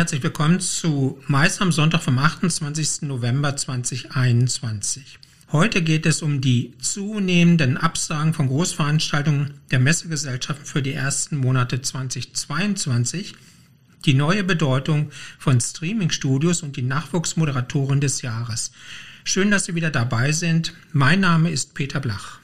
herzlich willkommen zu Mais am Sonntag vom 28. November 2021. Heute geht es um die zunehmenden Absagen von Großveranstaltungen der Messegesellschaften für die ersten Monate 2022, die neue Bedeutung von Streamingstudios und die Nachwuchsmoderatoren des Jahres. Schön, dass Sie wieder dabei sind. Mein Name ist Peter Blach.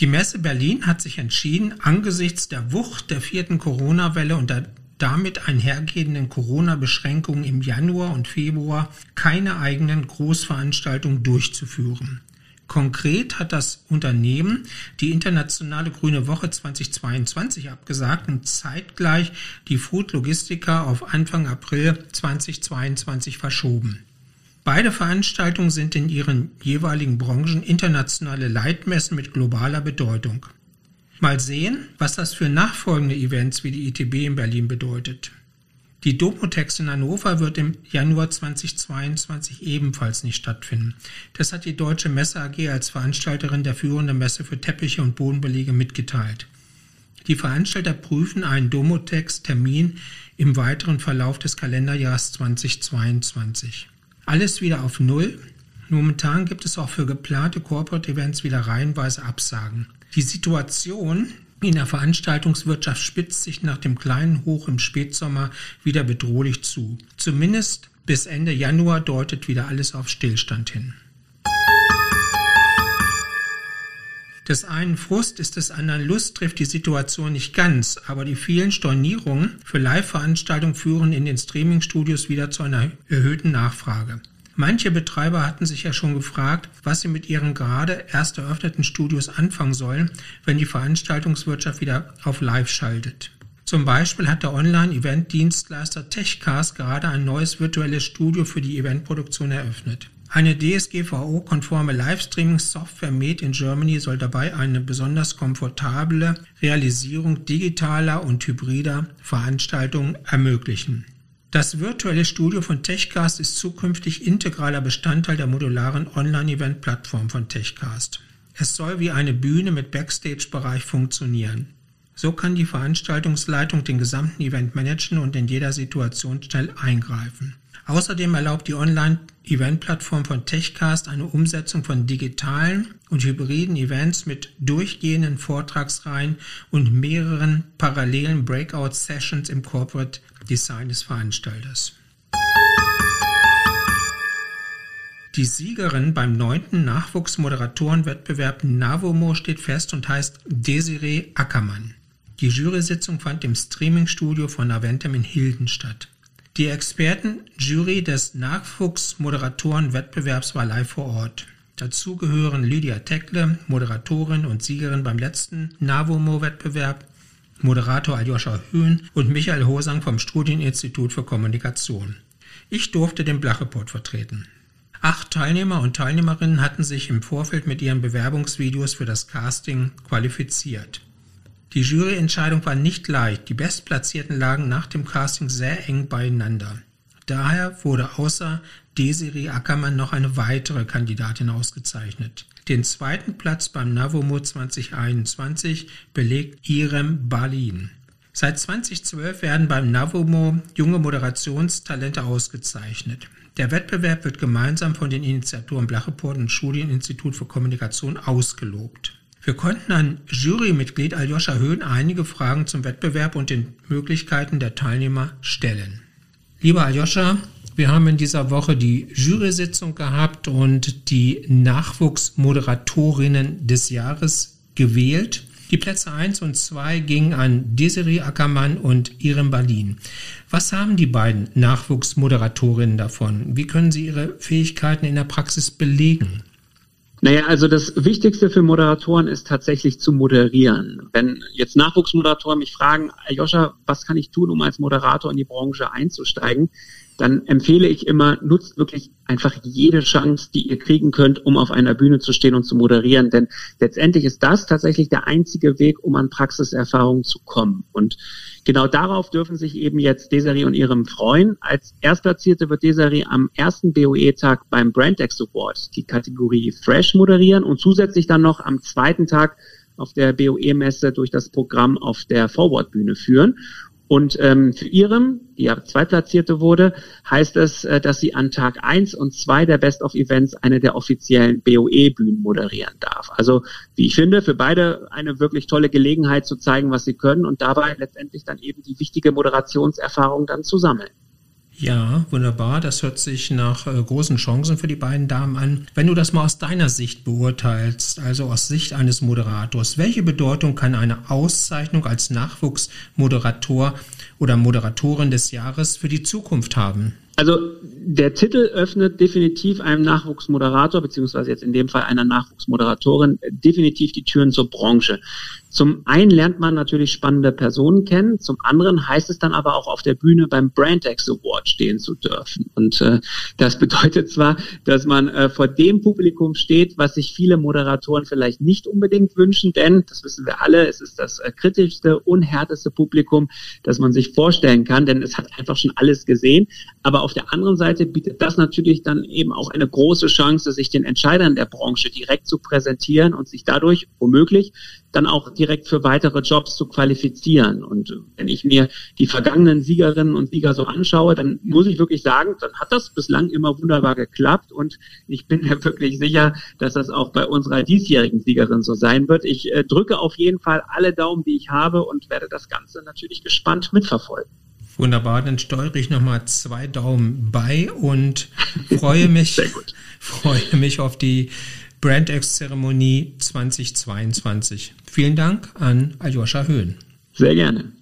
Die Messe Berlin hat sich entschieden, angesichts der Wucht der vierten Corona-Welle und der damit einhergehenden Corona-Beschränkungen im Januar und Februar keine eigenen Großveranstaltungen durchzuführen. Konkret hat das Unternehmen die internationale Grüne Woche 2022 abgesagt und zeitgleich die Food Logistica auf Anfang April 2022 verschoben. Beide Veranstaltungen sind in ihren jeweiligen Branchen internationale Leitmessen mit globaler Bedeutung. Mal sehen, was das für nachfolgende Events wie die ITB in Berlin bedeutet. Die Domotex in Hannover wird im Januar 2022 ebenfalls nicht stattfinden. Das hat die Deutsche Messe AG als Veranstalterin der führenden Messe für Teppiche und Bodenbelege mitgeteilt. Die Veranstalter prüfen einen Domotex-Termin im weiteren Verlauf des Kalenderjahres 2022. Alles wieder auf Null. Momentan gibt es auch für geplante Corporate Events wieder reihenweise Absagen. Die Situation in der Veranstaltungswirtschaft spitzt sich nach dem kleinen Hoch im Spätsommer wieder bedrohlich zu. Zumindest bis Ende Januar deutet wieder alles auf Stillstand hin. Des einen Frust ist des anderen Lust trifft die Situation nicht ganz, aber die vielen Stornierungen für Live-Veranstaltungen führen in den Streaming-Studios wieder zu einer erhöhten Nachfrage. Manche Betreiber hatten sich ja schon gefragt, was sie mit ihren gerade erst eröffneten Studios anfangen sollen, wenn die Veranstaltungswirtschaft wieder auf Live schaltet. Zum Beispiel hat der Online-Event-Dienstleister Techcast gerade ein neues virtuelles Studio für die Eventproduktion eröffnet. Eine DSGVO-konforme Livestreaming-Software Made in Germany soll dabei eine besonders komfortable Realisierung digitaler und hybrider Veranstaltungen ermöglichen. Das virtuelle Studio von Techcast ist zukünftig integraler Bestandteil der modularen Online-Event-Plattform von Techcast. Es soll wie eine Bühne mit Backstage-Bereich funktionieren. So kann die Veranstaltungsleitung den gesamten Event managen und in jeder Situation schnell eingreifen. Außerdem erlaubt die Online-Event-Plattform von Techcast eine Umsetzung von digitalen und hybriden Events mit durchgehenden Vortragsreihen und mehreren parallelen Breakout-Sessions im Corporate Design des Veranstalters. Die Siegerin beim neunten Nachwuchsmoderatorenwettbewerb Navomo steht fest und heißt Desiree Ackermann. Die Jury-Sitzung fand im Streamingstudio von Aventum in Hilden statt. Die Expertenjury des Nachwuchsmoderatorenwettbewerbs war live vor Ort. Dazu gehören Lydia Teckle, Moderatorin und Siegerin beim letzten NAVOMO-Wettbewerb, Moderator Aljoscha Höhn und Michael Hosang vom Studieninstitut für Kommunikation. Ich durfte den Blachreport vertreten. Acht Teilnehmer und Teilnehmerinnen hatten sich im Vorfeld mit ihren Bewerbungsvideos für das Casting qualifiziert. Die Juryentscheidung war nicht leicht, die Bestplatzierten lagen nach dem Casting sehr eng beieinander. Daher wurde außer Desiree Ackermann noch eine weitere Kandidatin ausgezeichnet. Den zweiten Platz beim Navomo 2021 belegt Irem Balin. Seit 2012 werden beim Navomo junge Moderationstalente ausgezeichnet. Der Wettbewerb wird gemeinsam von den Initiatoren Blacheport und Studieninstitut für Kommunikation ausgelobt. Wir konnten an Jurymitglied Aljoscha Höhn einige Fragen zum Wettbewerb und den Möglichkeiten der Teilnehmer stellen. Lieber Aljoscha, wir haben in dieser Woche die Jury-Sitzung gehabt und die Nachwuchsmoderatorinnen des Jahres gewählt. Die Plätze 1 und 2 gingen an Desiree Ackermann und Irem Berlin. Was haben die beiden Nachwuchsmoderatorinnen davon? Wie können sie ihre Fähigkeiten in der Praxis belegen? Naja, also das Wichtigste für Moderatoren ist tatsächlich zu moderieren. Wenn jetzt Nachwuchsmoderatoren mich fragen, Joscha, was kann ich tun, um als Moderator in die Branche einzusteigen, dann empfehle ich immer, nutzt wirklich einfach jede Chance, die ihr kriegen könnt, um auf einer Bühne zu stehen und zu moderieren. Denn letztendlich ist das tatsächlich der einzige Weg, um an Praxiserfahrung zu kommen. Und genau darauf dürfen sich eben jetzt Desiree und ihrem freuen. Als Erstplatzierte wird Desiree am ersten BOE-Tag beim Brandex Award die Kategorie Fresh moderieren und zusätzlich dann noch am zweiten Tag auf der BOE-Messe durch das Programm auf der Forward-Bühne führen. Und ähm, für Ihrem, die ja Zweitplatzierte wurde, heißt es, äh, dass sie an Tag eins und zwei der Best of Events eine der offiziellen BOE-Bühnen moderieren darf. Also, wie ich finde, für beide eine wirklich tolle Gelegenheit zu zeigen, was sie können und dabei letztendlich dann eben die wichtige Moderationserfahrung dann zu sammeln. Ja, wunderbar. Das hört sich nach äh, großen Chancen für die beiden Damen an. Wenn du das mal aus deiner Sicht beurteilst, also aus Sicht eines Moderators, welche Bedeutung kann eine Auszeichnung als Nachwuchsmoderator oder Moderatorin des Jahres für die Zukunft haben? Also der Titel öffnet definitiv einem Nachwuchsmoderator, beziehungsweise jetzt in dem Fall einer Nachwuchsmoderatorin, definitiv die Türen zur Branche. Zum einen lernt man natürlich spannende Personen kennen, zum anderen heißt es dann aber auch auf der Bühne beim Brandex Award stehen zu dürfen. Und äh, das bedeutet zwar, dass man äh, vor dem Publikum steht, was sich viele Moderatoren vielleicht nicht unbedingt wünschen, denn, das wissen wir alle, es ist das äh, kritischste, unhärteste Publikum, das man sich vorstellen kann, denn es hat einfach schon alles gesehen. Aber auf der anderen Seite bietet das natürlich dann eben auch eine große Chance, sich den Entscheidern der Branche direkt zu präsentieren und sich dadurch womöglich dann auch direkt für weitere Jobs zu qualifizieren. Und wenn ich mir die vergangenen Siegerinnen und Sieger so anschaue, dann muss ich wirklich sagen, dann hat das bislang immer wunderbar geklappt. Und ich bin mir wirklich sicher, dass das auch bei unserer diesjährigen Siegerin so sein wird. Ich äh, drücke auf jeden Fall alle Daumen, die ich habe und werde das Ganze natürlich gespannt mitverfolgen. Wunderbar, dann steuere ich nochmal zwei Daumen bei und freue mich, freue mich auf die BrandX-Zeremonie 2022. Vielen Dank an Aljoscha Höhn. Sehr gerne.